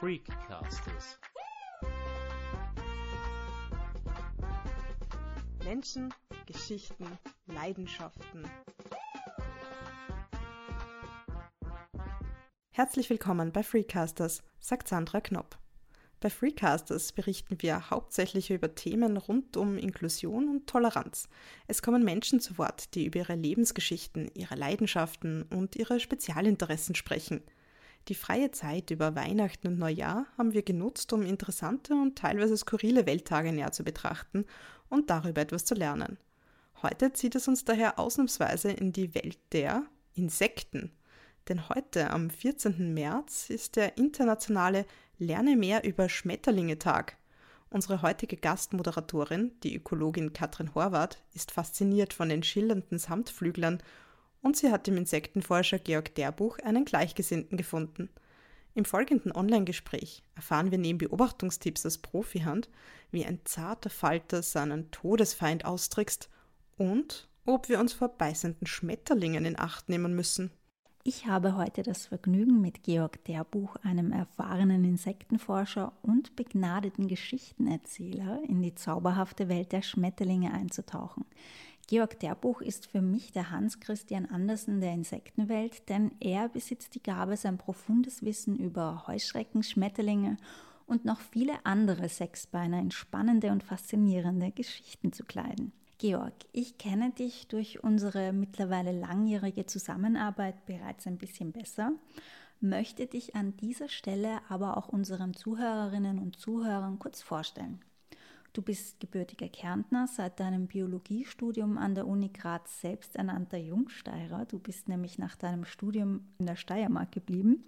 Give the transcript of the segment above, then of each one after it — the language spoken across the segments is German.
Freakcasters. Menschen, Geschichten, Leidenschaften. Herzlich willkommen bei Freecasters, sagt Sandra Knopp. Bei Freecasters berichten wir hauptsächlich über Themen rund um Inklusion und Toleranz. Es kommen Menschen zu Wort, die über ihre Lebensgeschichten, ihre Leidenschaften und ihre Spezialinteressen sprechen. Die freie Zeit über Weihnachten und Neujahr haben wir genutzt, um interessante und teilweise skurrile Welttage näher zu betrachten und darüber etwas zu lernen. Heute zieht es uns daher ausnahmsweise in die Welt der Insekten. Denn heute, am 14. März, ist der internationale Lerne mehr über Schmetterlinge Tag. Unsere heutige Gastmoderatorin, die Ökologin Katrin Horvath, ist fasziniert von den schillernden Samtflüglern und sie hat im Insektenforscher Georg Derbuch einen Gleichgesinnten gefunden. Im folgenden Online-Gespräch erfahren wir neben Beobachtungstipps aus Profihand, wie ein zarter Falter seinen Todesfeind austrickst und ob wir uns vor beißenden Schmetterlingen in Acht nehmen müssen. Ich habe heute das Vergnügen, mit Georg Derbuch, einem erfahrenen Insektenforscher und begnadeten Geschichtenerzähler, in die zauberhafte Welt der Schmetterlinge einzutauchen. Georg Derbuch ist für mich der Hans Christian Andersen der Insektenwelt, denn er besitzt die Gabe, sein profundes Wissen über Heuschrecken, Schmetterlinge und noch viele andere Sechsbeiner in spannende und faszinierende Geschichten zu kleiden. Georg, ich kenne dich durch unsere mittlerweile langjährige Zusammenarbeit bereits ein bisschen besser, möchte dich an dieser Stelle aber auch unseren Zuhörerinnen und Zuhörern kurz vorstellen. Du bist gebürtiger Kärntner, seit deinem Biologiestudium an der Uni Graz selbsternannter Jungsteirer. Du bist nämlich nach deinem Studium in der Steiermark geblieben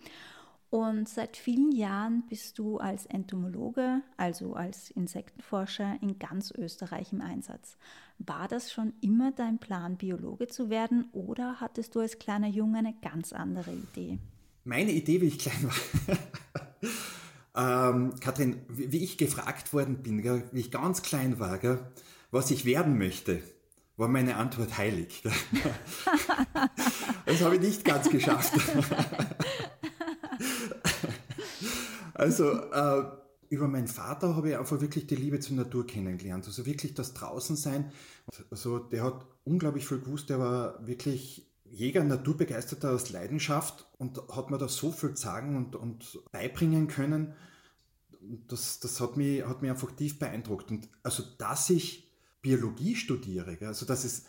und seit vielen Jahren bist du als Entomologe, also als Insektenforscher, in ganz Österreich im Einsatz. War das schon immer dein Plan, Biologe zu werden oder hattest du als kleiner Junge eine ganz andere Idee? Meine Idee, wie ich klein war. ähm, Kathrin, wie ich gefragt worden bin, wie ich ganz klein war, was ich werden möchte, war meine Antwort heilig. das habe ich nicht ganz geschafft. Also äh, über meinen Vater habe ich einfach wirklich die Liebe zur Natur kennengelernt. Also wirklich das Draußensein. Also der hat unglaublich viel gewusst. Der war wirklich Jäger, Naturbegeisterter aus Leidenschaft und hat mir da so viel sagen und, und beibringen können. Das, das hat, mich, hat mich einfach tief beeindruckt. Und also, dass ich Biologie studiere, also dass es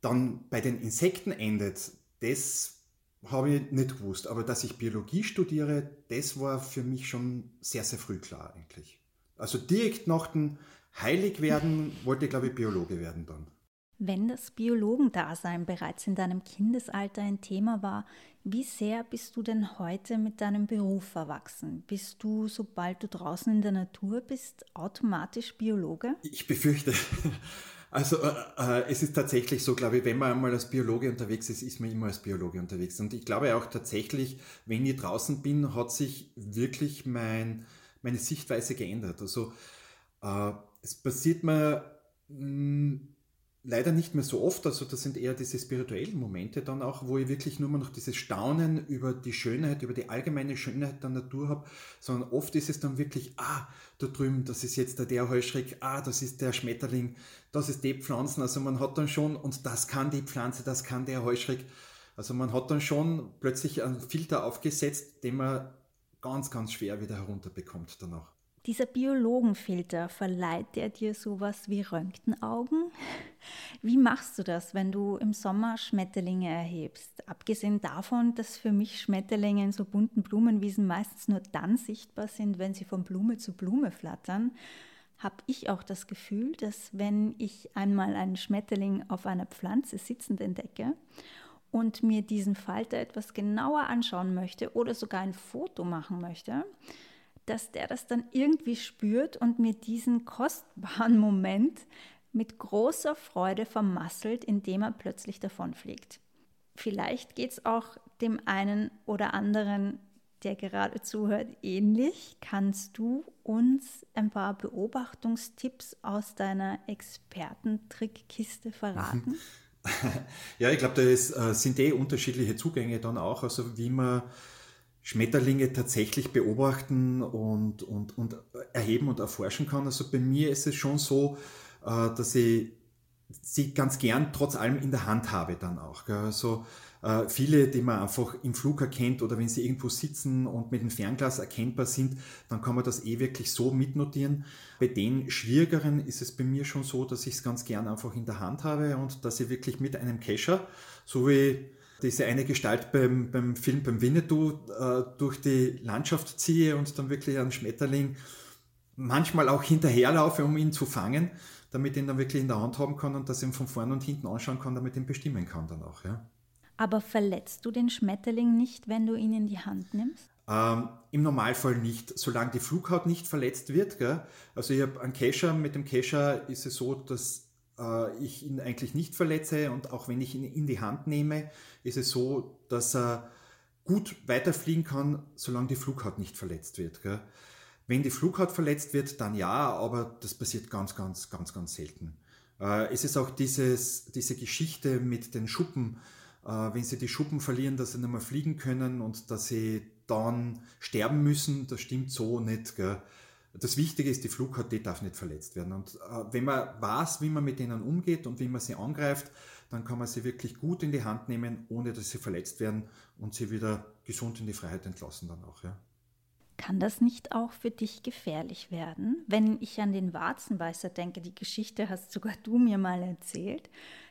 dann bei den Insekten endet, das habe ich nicht gewusst. Aber dass ich Biologie studiere, das war für mich schon sehr, sehr früh klar eigentlich. Also direkt nach dem Heiligwerden wollte ich, glaube ich, Biologe werden dann. Wenn das Biologendasein bereits in deinem Kindesalter ein Thema war, wie sehr bist du denn heute mit deinem Beruf verwachsen? Bist du, sobald du draußen in der Natur bist, automatisch Biologe? Ich befürchte, also äh, äh, es ist tatsächlich so, glaube ich, wenn man einmal als Biologe unterwegs ist, ist man immer als Biologe unterwegs. Und ich glaube auch tatsächlich, wenn ich draußen bin, hat sich wirklich mein, meine Sichtweise geändert. Also äh, es passiert mir mh, hm, leider nicht mehr so oft. Also das sind eher diese spirituellen Momente dann auch, wo ich wirklich nur noch dieses Staunen über die Schönheit, über die allgemeine Schönheit der Natur habe, sondern oft ist es dann wirklich, ah, da drüben, das ist jetzt der, der Heuschreck, ah, das ist der Schmetterling, das ist die Pflanzen. Also man hat dann schon, und das kann die Pflanze, das kann der Heuschreck. Also man hat dann schon plötzlich einen Filter aufgesetzt, den man ganz, ganz schwer wieder herunterbekommt danach. Dieser Biologenfilter, verleiht der dir sowas wie Röntgenaugen? Wie machst du das, wenn du im Sommer Schmetterlinge erhebst? Abgesehen davon, dass für mich Schmetterlinge in so bunten Blumenwiesen meistens nur dann sichtbar sind, wenn sie von Blume zu Blume flattern, habe ich auch das Gefühl, dass wenn ich einmal einen Schmetterling auf einer Pflanze sitzend entdecke und mir diesen Falter etwas genauer anschauen möchte oder sogar ein Foto machen möchte, dass der das dann irgendwie spürt und mir diesen kostbaren Moment mit großer Freude vermasselt, indem er plötzlich davonfliegt. Vielleicht geht es auch dem einen oder anderen, der gerade zuhört, ähnlich. Kannst du uns ein paar Beobachtungstipps aus deiner Expertentrickkiste verraten? Ja, ich glaube, da ist, äh, sind eh unterschiedliche Zugänge dann auch, also wie man Schmetterlinge tatsächlich beobachten und, und, und erheben und erforschen kann. Also bei mir ist es schon so, äh, dass ich sie ganz gern trotz allem in der Hand habe dann auch. Also äh, viele, die man einfach im Flug erkennt oder wenn sie irgendwo sitzen und mit dem Fernglas erkennbar sind, dann kann man das eh wirklich so mitnotieren. Bei den schwierigeren ist es bei mir schon so, dass ich es ganz gern einfach in der Hand habe und dass ich wirklich mit einem Kescher, so wie diese eine Gestalt beim, beim Film beim Winnetou äh, durch die Landschaft ziehe und dann wirklich einen Schmetterling manchmal auch hinterherlaufe, um ihn zu fangen, damit ihn dann wirklich in der Hand haben kann und dass ich ihn von vorne und hinten anschauen kann, damit ich ihn bestimmen kann dann auch. Ja. Aber verletzt du den Schmetterling nicht, wenn du ihn in die Hand nimmst? Ähm, Im Normalfall nicht, solange die Flughaut nicht verletzt wird. Gell? Also ich habe einen Kescher, mit dem Kescher ist es so, dass äh, ich ihn eigentlich nicht verletze und auch wenn ich ihn in die Hand nehme, ist es so, dass er gut weiterfliegen kann, solange die Flughaut nicht verletzt wird. Gell? Wenn die Flughaut verletzt wird, dann ja, aber das passiert ganz, ganz, ganz, ganz selten. Äh, es ist auch dieses, diese Geschichte mit den Schuppen, äh, wenn sie die Schuppen verlieren, dass sie nicht mehr fliegen können und dass sie dann sterben müssen, das stimmt so nicht. Gell? Das Wichtige ist, die Flughaut, die darf nicht verletzt werden. Und äh, wenn man weiß, wie man mit denen umgeht und wie man sie angreift, dann kann man sie wirklich gut in die Hand nehmen, ohne dass sie verletzt werden und sie wieder gesund in die Freiheit entlassen dann auch. Ja. Kann das nicht auch für dich gefährlich werden? Wenn ich an den Warzenbeißer denke, die Geschichte hast sogar du mir mal erzählt.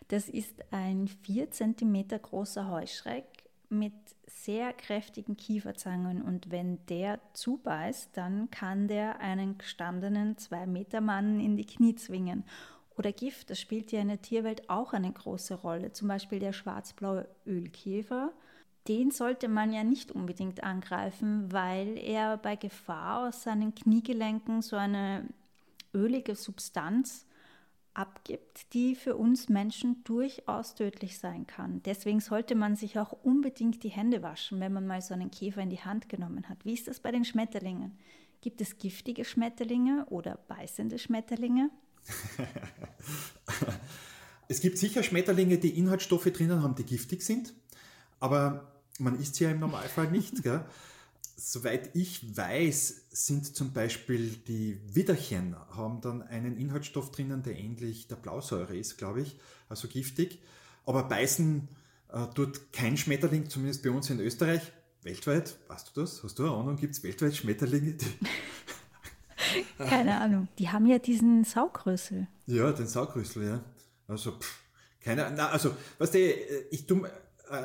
Das ist ein vier Zentimeter großer Heuschreck mit sehr kräftigen Kieferzangen und wenn der zubeißt, dann kann der einen gestandenen Zwei-Meter-Mann in die Knie zwingen. Oder Gift, das spielt ja in der Tierwelt auch eine große Rolle. Zum Beispiel der schwarzblaue Ölkäfer. Den sollte man ja nicht unbedingt angreifen, weil er bei Gefahr aus seinen Kniegelenken so eine ölige Substanz abgibt, die für uns Menschen durchaus tödlich sein kann. Deswegen sollte man sich auch unbedingt die Hände waschen, wenn man mal so einen Käfer in die Hand genommen hat. Wie ist das bei den Schmetterlingen? Gibt es giftige Schmetterlinge oder beißende Schmetterlinge? es gibt sicher Schmetterlinge, die Inhaltsstoffe drinnen haben, die giftig sind, aber man isst sie ja im Normalfall nicht. Gell? Soweit ich weiß, sind zum Beispiel die Widderchen, haben dann einen Inhaltsstoff drinnen, der ähnlich der Blausäure ist, glaube ich, also giftig. Aber beißen äh, tut kein Schmetterling, zumindest bei uns in Österreich. Weltweit, weißt du das? Hast du eine Ahnung? Gibt es weltweit Schmetterlinge? keine Ahnung. Die haben ja diesen Saugrüssel. Ja, den Saugrüssel, ja. Also, pff, keine Ahnung. Also, weißt du, ich tue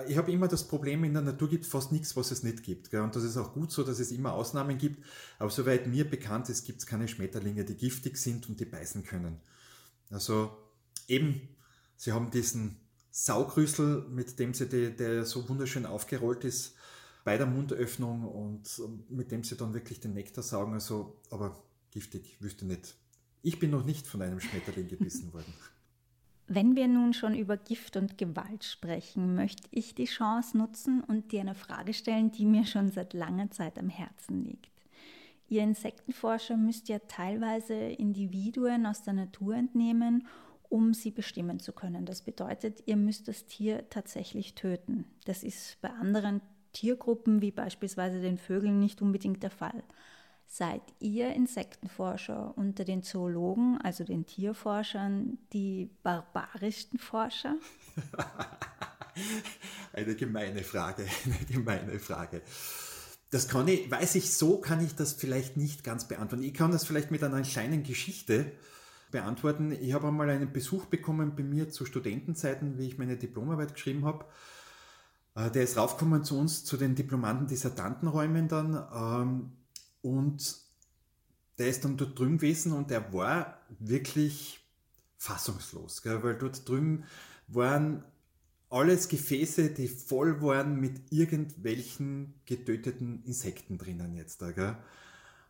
ich habe immer das Problem, in der Natur gibt fast nichts, was es nicht gibt. Und das ist auch gut so, dass es immer Ausnahmen gibt. Aber soweit mir bekannt ist, gibt es keine Schmetterlinge, die giftig sind und die beißen können. Also eben, sie haben diesen Saugrüssel, mit dem sie, die, der so wunderschön aufgerollt ist, bei der Mundöffnung und mit dem sie dann wirklich den Nektar saugen. Also, aber giftig, wüsste nicht. Ich bin noch nicht von einem Schmetterling gebissen worden. Wenn wir nun schon über Gift und Gewalt sprechen, möchte ich die Chance nutzen und dir eine Frage stellen, die mir schon seit langer Zeit am Herzen liegt. Ihr Insektenforscher müsst ja teilweise Individuen aus der Natur entnehmen, um sie bestimmen zu können. Das bedeutet, ihr müsst das Tier tatsächlich töten. Das ist bei anderen Tiergruppen wie beispielsweise den Vögeln nicht unbedingt der Fall. Seid ihr Insektenforscher unter den Zoologen, also den Tierforschern, die barbarischsten Forscher? eine gemeine Frage, eine gemeine Frage. Das kann ich, weiß ich so, kann ich das vielleicht nicht ganz beantworten. Ich kann das vielleicht mit einer kleinen Geschichte beantworten. Ich habe einmal einen Besuch bekommen bei mir zu Studentenzeiten, wie ich meine Diplomarbeit geschrieben habe. Äh, der ist raufgekommen zu uns, zu den Diplomanten Dissertantenräumen dann ähm, und der ist dann dort drüben gewesen und der war wirklich fassungslos, gell? weil dort drüben waren alles Gefäße, die voll waren mit irgendwelchen getöteten Insekten drinnen jetzt. Gell?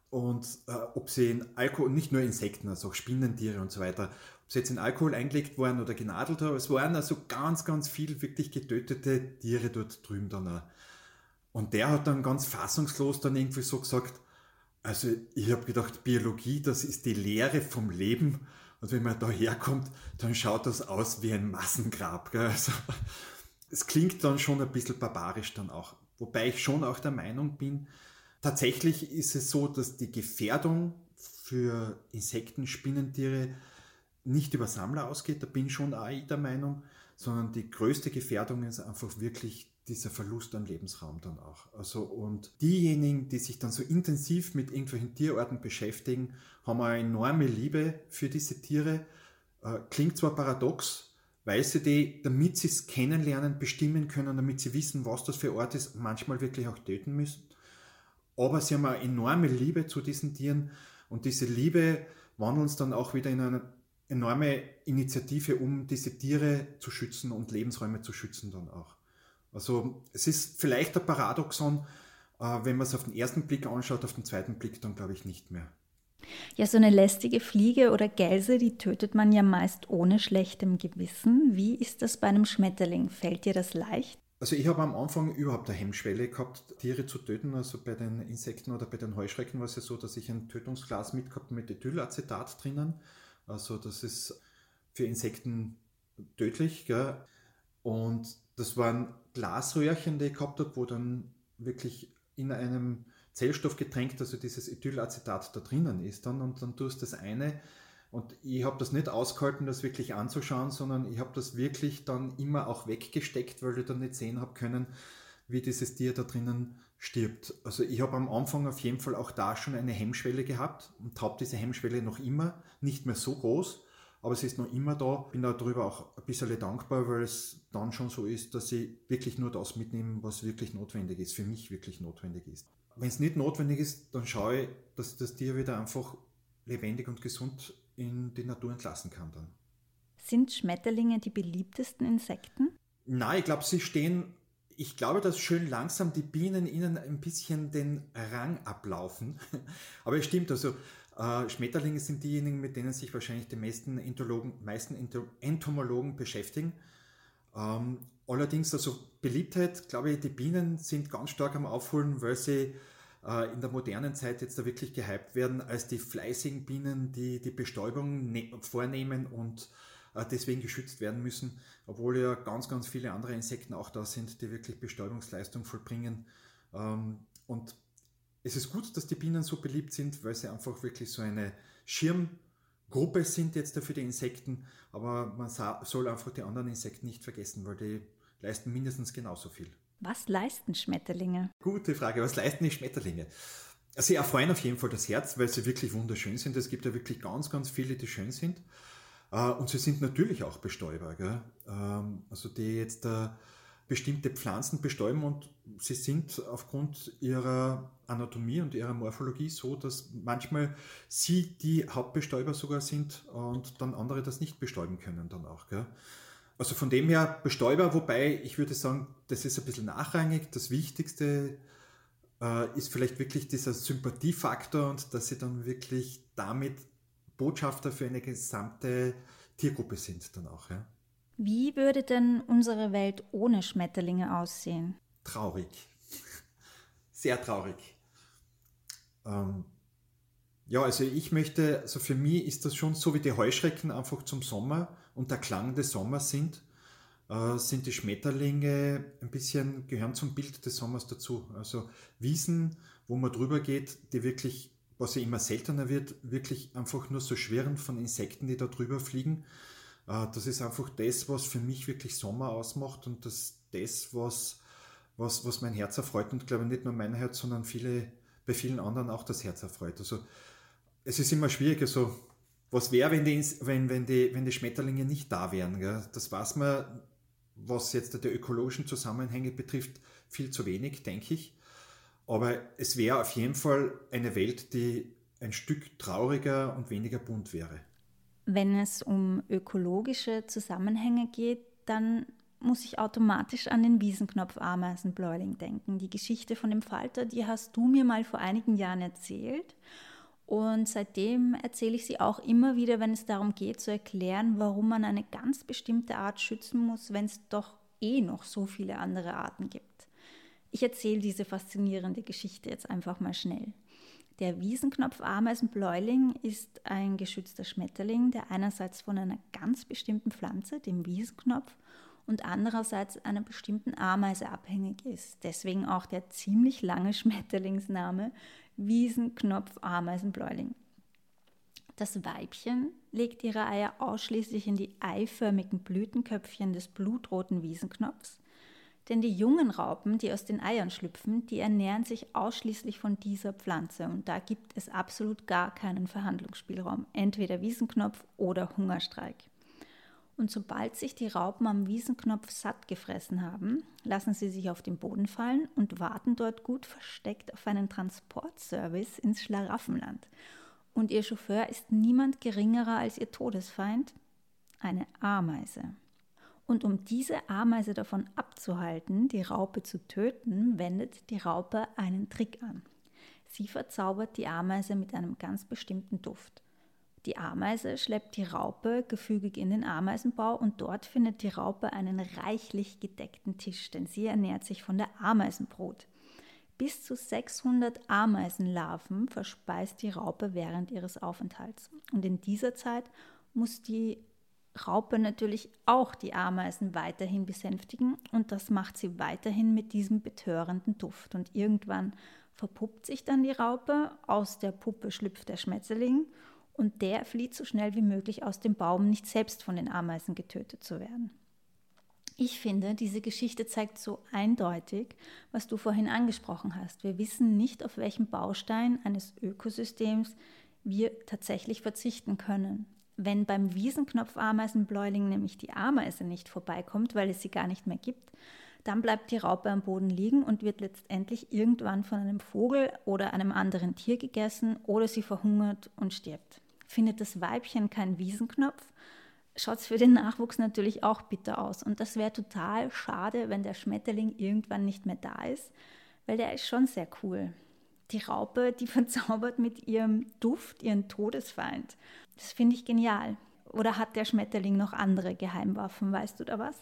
Und äh, ob sie in Alkohol, nicht nur Insekten, also auch Spinnentiere und so weiter, ob sie jetzt in Alkohol eingelegt waren oder genadelt haben, es waren also ganz, ganz viel wirklich getötete Tiere dort drüben dann. Auch. Und der hat dann ganz fassungslos dann irgendwie so gesagt, also ich habe gedacht, Biologie, das ist die Lehre vom Leben. Und wenn man da herkommt, dann schaut das aus wie ein Massengrab. Gell? Also, es klingt dann schon ein bisschen barbarisch dann auch. Wobei ich schon auch der Meinung bin, tatsächlich ist es so, dass die Gefährdung für Insekten, Spinnentiere nicht über Sammler ausgeht, da bin ich schon auch der Meinung, sondern die größte Gefährdung ist einfach wirklich dieser Verlust an Lebensraum dann auch. Also und diejenigen, die sich dann so intensiv mit irgendwelchen Tierarten beschäftigen, haben eine enorme Liebe für diese Tiere. Äh, klingt zwar paradox, weil sie die, damit sie es kennenlernen, bestimmen können, damit sie wissen, was das für Ort ist, manchmal wirklich auch töten müssen. Aber sie haben eine enorme Liebe zu diesen Tieren und diese Liebe wandeln uns dann auch wieder in eine enorme Initiative, um diese Tiere zu schützen und Lebensräume zu schützen dann auch. Also es ist vielleicht ein Paradoxon, äh, wenn man es auf den ersten Blick anschaut, auf den zweiten Blick dann glaube ich nicht mehr. Ja, so eine lästige Fliege oder Gelse, die tötet man ja meist ohne schlechtem Gewissen. Wie ist das bei einem Schmetterling? Fällt dir das leicht? Also ich habe am Anfang überhaupt eine Hemmschwelle gehabt, Tiere zu töten. Also bei den Insekten oder bei den Heuschrecken war es ja so, dass ich ein Tötungsglas mitgehabt mit Ethylacetat drinnen. Also das ist für Insekten tödlich. Gell? Und das waren Glasröhrchen, die ich gehabt habe, wo dann wirklich in einem Zellstoff getränkt, also dieses Ethylacetat da drinnen ist dann und dann tust du das eine und ich habe das nicht ausgehalten, das wirklich anzuschauen, sondern ich habe das wirklich dann immer auch weggesteckt, weil ich dann nicht sehen habe können, wie dieses Tier da drinnen stirbt. Also ich habe am Anfang auf jeden Fall auch da schon eine Hemmschwelle gehabt und habe diese Hemmschwelle noch immer, nicht mehr so groß, aber es ist noch immer da. Bin darüber auch ein bisschen dankbar, weil es dann schon so ist, dass ich wirklich nur das mitnehme, was wirklich notwendig ist, für mich wirklich notwendig ist. Wenn es nicht notwendig ist, dann schaue ich, dass das Tier wieder einfach lebendig und gesund in die Natur entlassen kann dann. Sind Schmetterlinge die beliebtesten Insekten? Nein, ich glaube, sie stehen, ich glaube, dass schön langsam die Bienen ihnen ein bisschen den Rang ablaufen. Aber es stimmt, also äh, Schmetterlinge sind diejenigen, mit denen sich wahrscheinlich die meisten, Entologen, meisten Entomologen beschäftigen. Ähm, allerdings, also Beliebtheit, glaube ich, die Bienen sind ganz stark am Aufholen, weil sie äh, in der modernen Zeit jetzt da wirklich gehypt werden als die fleißigen Bienen, die die Bestäubung ne vornehmen und äh, deswegen geschützt werden müssen, obwohl ja ganz, ganz viele andere Insekten auch da sind, die wirklich Bestäubungsleistung vollbringen. Ähm, und es ist gut, dass die Bienen so beliebt sind, weil sie einfach wirklich so eine Schirmgruppe sind jetzt für die Insekten, aber man soll einfach die anderen Insekten nicht vergessen, weil die leisten mindestens genauso viel. Was leisten Schmetterlinge? Gute Frage, was leisten die Schmetterlinge? Sie erfreuen auf jeden Fall das Herz, weil sie wirklich wunderschön sind. Es gibt ja wirklich ganz, ganz viele, die schön sind. Äh, und sie sind natürlich auch Bestäuber. Gell? Ähm, also die jetzt bestimmte Pflanzen bestäuben und sie sind aufgrund ihrer Anatomie und ihrer Morphologie so, dass manchmal sie die Hauptbestäuber sogar sind und dann andere das nicht bestäuben können dann auch. Gell? Also von dem her Bestäuber, wobei ich würde sagen, das ist ein bisschen nachrangig. Das Wichtigste äh, ist vielleicht wirklich dieser Sympathiefaktor und dass sie dann wirklich damit Botschafter für eine gesamte Tiergruppe sind dann auch. Ja. Wie würde denn unsere Welt ohne Schmetterlinge aussehen? Traurig. Sehr traurig. Ähm, ja, also ich möchte, also für mich ist das schon so wie die Heuschrecken einfach zum Sommer und der Klang des Sommers sind, äh, sind die Schmetterlinge ein bisschen, gehören zum Bild des Sommers dazu. Also Wiesen, wo man drüber geht, die wirklich, was ja immer seltener wird, wirklich einfach nur so schwirren von Insekten, die da drüber fliegen. Äh, das ist einfach das, was für mich wirklich Sommer ausmacht und das, das was, was, was mein Herz erfreut und glaube nicht nur mein Herz, sondern viele, bei vielen anderen auch das Herz erfreut. Also es ist immer schwierig, also was wäre, wenn die, wenn, wenn, die, wenn die Schmetterlinge nicht da wären? Gell? Das weiß man, was jetzt die ökologischen Zusammenhänge betrifft, viel zu wenig, denke ich. Aber es wäre auf jeden Fall eine Welt, die ein Stück trauriger und weniger bunt wäre. Wenn es um ökologische Zusammenhänge geht, dann muss ich automatisch an den Wiesenknopf Ameisenbläuling denken. Die Geschichte von dem Falter, die hast du mir mal vor einigen Jahren erzählt. Und seitdem erzähle ich sie auch immer wieder, wenn es darum geht zu erklären, warum man eine ganz bestimmte Art schützen muss, wenn es doch eh noch so viele andere Arten gibt. Ich erzähle diese faszinierende Geschichte jetzt einfach mal schnell. Der Wiesenknopf-Ameisenbläuling ist ein geschützter Schmetterling, der einerseits von einer ganz bestimmten Pflanze, dem Wiesenknopf, und andererseits einer bestimmten Ameise abhängig ist. Deswegen auch der ziemlich lange Schmetterlingsname Wiesenknopf-Ameisenbläuling. Das Weibchen legt ihre Eier ausschließlich in die eiförmigen Blütenköpfchen des blutroten Wiesenknopfs, denn die jungen Raupen, die aus den Eiern schlüpfen, die ernähren sich ausschließlich von dieser Pflanze und da gibt es absolut gar keinen Verhandlungsspielraum, entweder Wiesenknopf oder Hungerstreik. Und sobald sich die Raupen am Wiesenknopf satt gefressen haben, lassen sie sich auf den Boden fallen und warten dort gut versteckt auf einen Transportservice ins Schlaraffenland. Und ihr Chauffeur ist niemand geringerer als ihr Todesfeind, eine Ameise. Und um diese Ameise davon abzuhalten, die Raupe zu töten, wendet die Raupe einen Trick an. Sie verzaubert die Ameise mit einem ganz bestimmten Duft. Die Ameise schleppt die Raupe gefügig in den Ameisenbau und dort findet die Raupe einen reichlich gedeckten Tisch, denn sie ernährt sich von der Ameisenbrot. Bis zu 600 Ameisenlarven verspeist die Raupe während ihres Aufenthalts. Und in dieser Zeit muss die Raupe natürlich auch die Ameisen weiterhin besänftigen und das macht sie weiterhin mit diesem betörenden Duft. Und irgendwann verpuppt sich dann die Raupe, aus der Puppe schlüpft der Schmetterling und der flieht so schnell wie möglich aus dem Baum, nicht selbst von den Ameisen getötet zu werden. Ich finde, diese Geschichte zeigt so eindeutig, was du vorhin angesprochen hast. Wir wissen nicht, auf welchen Baustein eines Ökosystems wir tatsächlich verzichten können. Wenn beim Wiesenknopfameisenbläuling nämlich die Ameise nicht vorbeikommt, weil es sie gar nicht mehr gibt, dann bleibt die Raupe am Boden liegen und wird letztendlich irgendwann von einem Vogel oder einem anderen Tier gegessen oder sie verhungert und stirbt. Findet das Weibchen keinen Wiesenknopf, schaut es für den Nachwuchs natürlich auch bitter aus. Und das wäre total schade, wenn der Schmetterling irgendwann nicht mehr da ist, weil der ist schon sehr cool. Die Raupe, die verzaubert mit ihrem Duft ihren Todesfeind. Das finde ich genial. Oder hat der Schmetterling noch andere Geheimwaffen, weißt du da was?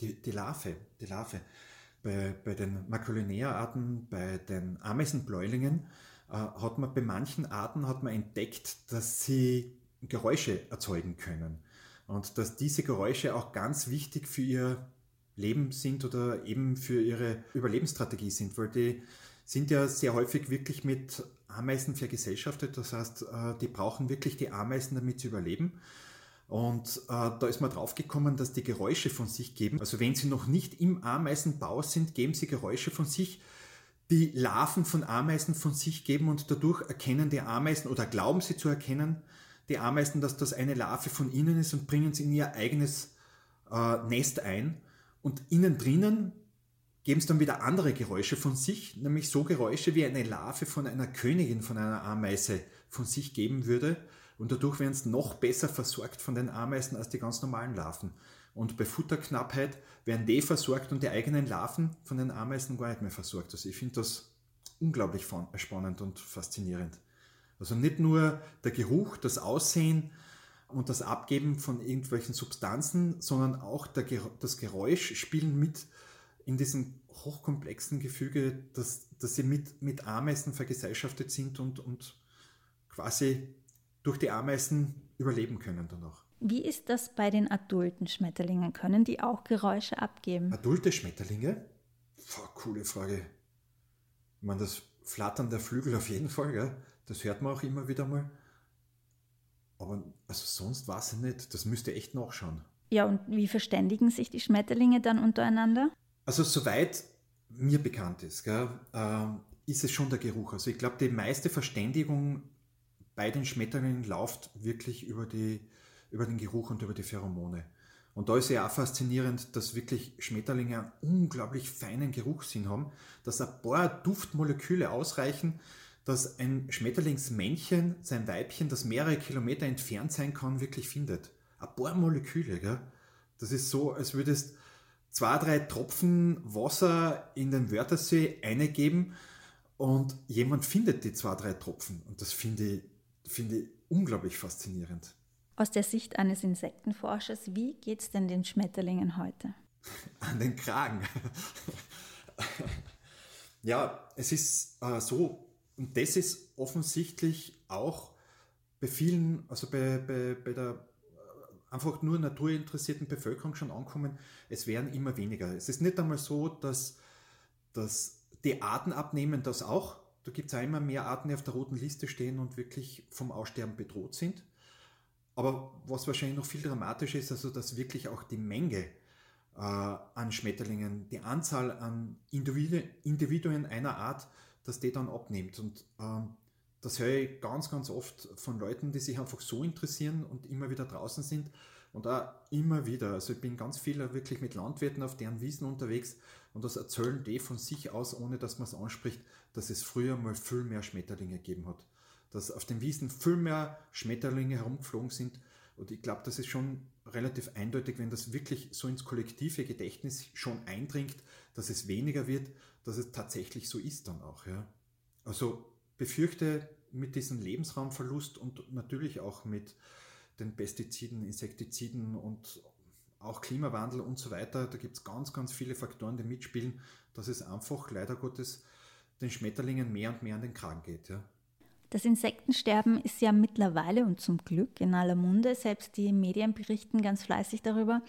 Die, die Larve, die Larve. Bei, bei den Maculinea-Arten, bei den Ameisenbläulingen äh, hat man bei manchen Arten hat man entdeckt, dass sie Geräusche erzeugen können. Und dass diese Geräusche auch ganz wichtig für ihr Leben sind oder eben für ihre Überlebensstrategie sind, weil die sind ja sehr häufig wirklich mit Ameisen vergesellschaftet. Das heißt, äh, die brauchen wirklich die Ameisen, damit sie überleben. Und äh, da ist man drauf gekommen, dass die Geräusche von sich geben. Also wenn sie noch nicht im Ameisenbau sind, geben sie Geräusche von sich, die Larven von Ameisen von sich geben und dadurch erkennen die Ameisen oder glauben sie zu erkennen, die Ameisen, dass das eine Larve von ihnen ist und bringen sie in ihr eigenes äh, Nest ein. Und innen drinnen geben es dann wieder andere Geräusche von sich, nämlich so Geräusche, wie eine Larve von einer Königin von einer Ameise von sich geben würde. Und dadurch werden es noch besser versorgt von den Ameisen als die ganz normalen Larven. Und bei Futterknappheit werden die versorgt und die eigenen Larven von den Ameisen gar nicht mehr versorgt. Also ich finde das unglaublich spannend und faszinierend. Also nicht nur der Geruch, das Aussehen und das Abgeben von irgendwelchen Substanzen, sondern auch der, das Geräusch spielen mit in diesem hochkomplexen Gefüge, dass, dass sie mit, mit Ameisen vergesellschaftet sind und, und quasi durch die Ameisen überleben können danach. Wie ist das bei den adulten Schmetterlingen? Können die auch Geräusche abgeben? Adulte Schmetterlinge? Boah, coole Frage. Ich meine, das Flattern der Flügel auf jeden Fall, gell? das hört man auch immer wieder mal. Aber also sonst weiß ich nicht, das müsste echt nachschauen. Ja, und wie verständigen sich die Schmetterlinge dann untereinander? Also soweit mir bekannt ist, gell, äh, ist es schon der Geruch. Also ich glaube, die meiste Verständigung bei den Schmetterlingen läuft wirklich über die über den Geruch und über die Pheromone. Und da ist ja auch faszinierend, dass wirklich Schmetterlinge einen unglaublich feinen Geruchssinn haben, dass ein paar Duftmoleküle ausreichen, dass ein Schmetterlingsmännchen sein Weibchen, das mehrere Kilometer entfernt sein kann, wirklich findet. Ein paar Moleküle, gell? Das ist so, als würdest zwei, drei Tropfen Wasser in den Wörthersee eingeben und jemand findet die zwei, drei Tropfen. Und das finde ich, finde ich unglaublich faszinierend. Aus der Sicht eines Insektenforschers, wie geht es denn den Schmetterlingen heute? An den Kragen. ja, es ist äh, so, und das ist offensichtlich auch bei vielen, also bei, bei, bei der einfach nur naturinteressierten Bevölkerung schon ankommen, es werden immer weniger. Es ist nicht einmal so, dass, dass die Arten abnehmen, das auch. Da gibt es auch immer mehr Arten, die auf der roten Liste stehen und wirklich vom Aussterben bedroht sind. Aber was wahrscheinlich noch viel dramatischer ist, also dass wirklich auch die Menge äh, an Schmetterlingen, die Anzahl an Individuen, Individuen einer Art, dass die dann abnimmt. Und ähm, das höre ich ganz, ganz oft von Leuten, die sich einfach so interessieren und immer wieder draußen sind. Und auch immer wieder, also ich bin ganz viel wirklich mit Landwirten auf deren Wiesen unterwegs und das erzählen die von sich aus, ohne dass man es anspricht, dass es früher mal viel mehr Schmetterlinge gegeben hat. Dass auf den Wiesen viel mehr Schmetterlinge herumgeflogen sind. Und ich glaube, das ist schon relativ eindeutig, wenn das wirklich so ins kollektive Gedächtnis schon eindringt, dass es weniger wird, dass es tatsächlich so ist dann auch. Ja. Also befürchte mit diesem Lebensraumverlust und natürlich auch mit den Pestiziden, Insektiziden und auch Klimawandel und so weiter, da gibt es ganz, ganz viele Faktoren, die mitspielen, dass es einfach leider Gottes den Schmetterlingen mehr und mehr an den Kragen geht. Ja. Das Insektensterben ist ja mittlerweile und zum Glück in aller Munde. Selbst die Medien berichten ganz fleißig darüber.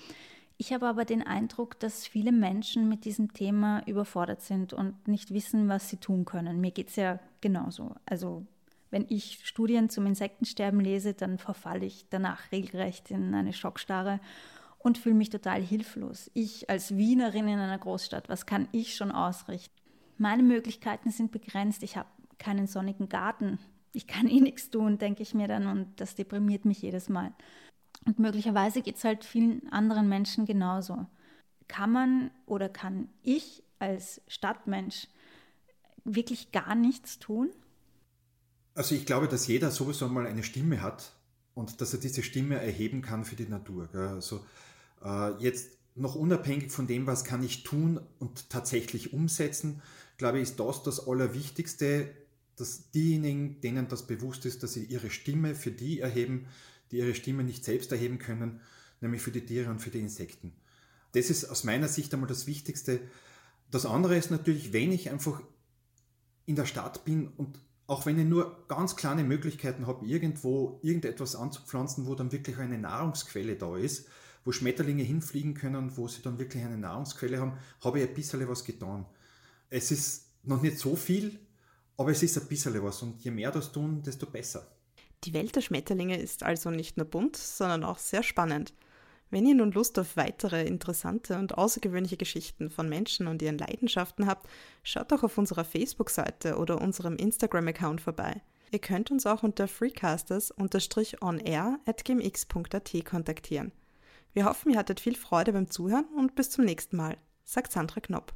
Ich habe aber den Eindruck, dass viele Menschen mit diesem Thema überfordert sind und nicht wissen, was sie tun können. Mir geht es ja genauso. Also wenn ich Studien zum Insektensterben lese, dann verfalle ich danach regelrecht in eine Schockstarre und fühle mich total hilflos. Ich als Wienerin in einer Großstadt, was kann ich schon ausrichten? Meine Möglichkeiten sind begrenzt. Ich habe keinen sonnigen Garten. Ich kann eh nichts tun, denke ich mir dann und das deprimiert mich jedes Mal. Und möglicherweise geht es halt vielen anderen Menschen genauso. Kann man oder kann ich als Stadtmensch wirklich gar nichts tun? Also ich glaube, dass jeder sowieso mal eine Stimme hat und dass er diese Stimme erheben kann für die Natur. Also äh, jetzt noch unabhängig von dem, was kann ich tun und tatsächlich umsetzen, glaube ich, ist das das Allerwichtigste, dass diejenigen, denen das bewusst ist, dass sie ihre Stimme für die erheben, die ihre Stimme nicht selbst erheben können, nämlich für die Tiere und für die Insekten. Das ist aus meiner Sicht einmal das Wichtigste. Das andere ist natürlich, wenn ich einfach in der Stadt bin und auch wenn ich nur ganz kleine Möglichkeiten habe, irgendwo irgendetwas anzupflanzen, wo dann wirklich eine Nahrungsquelle da ist, wo Schmetterlinge hinfliegen können, wo sie dann wirklich eine Nahrungsquelle haben, habe ich ein bisschen was getan. Es ist noch nicht so viel, aber es ist ein bisschen was und je mehr das tun, desto besser. Die Welt der Schmetterlinge ist also nicht nur bunt, sondern auch sehr spannend. Wenn ihr nun Lust auf weitere interessante und außergewöhnliche Geschichten von Menschen und ihren Leidenschaften habt, schaut doch auf unserer Facebook-Seite oder unserem Instagram-Account vorbei. Ihr könnt uns auch unter freecasters-onair.gmx.at kontaktieren. Wir hoffen, ihr hattet viel Freude beim Zuhören und bis zum nächsten Mal, sagt Sandra Knopp.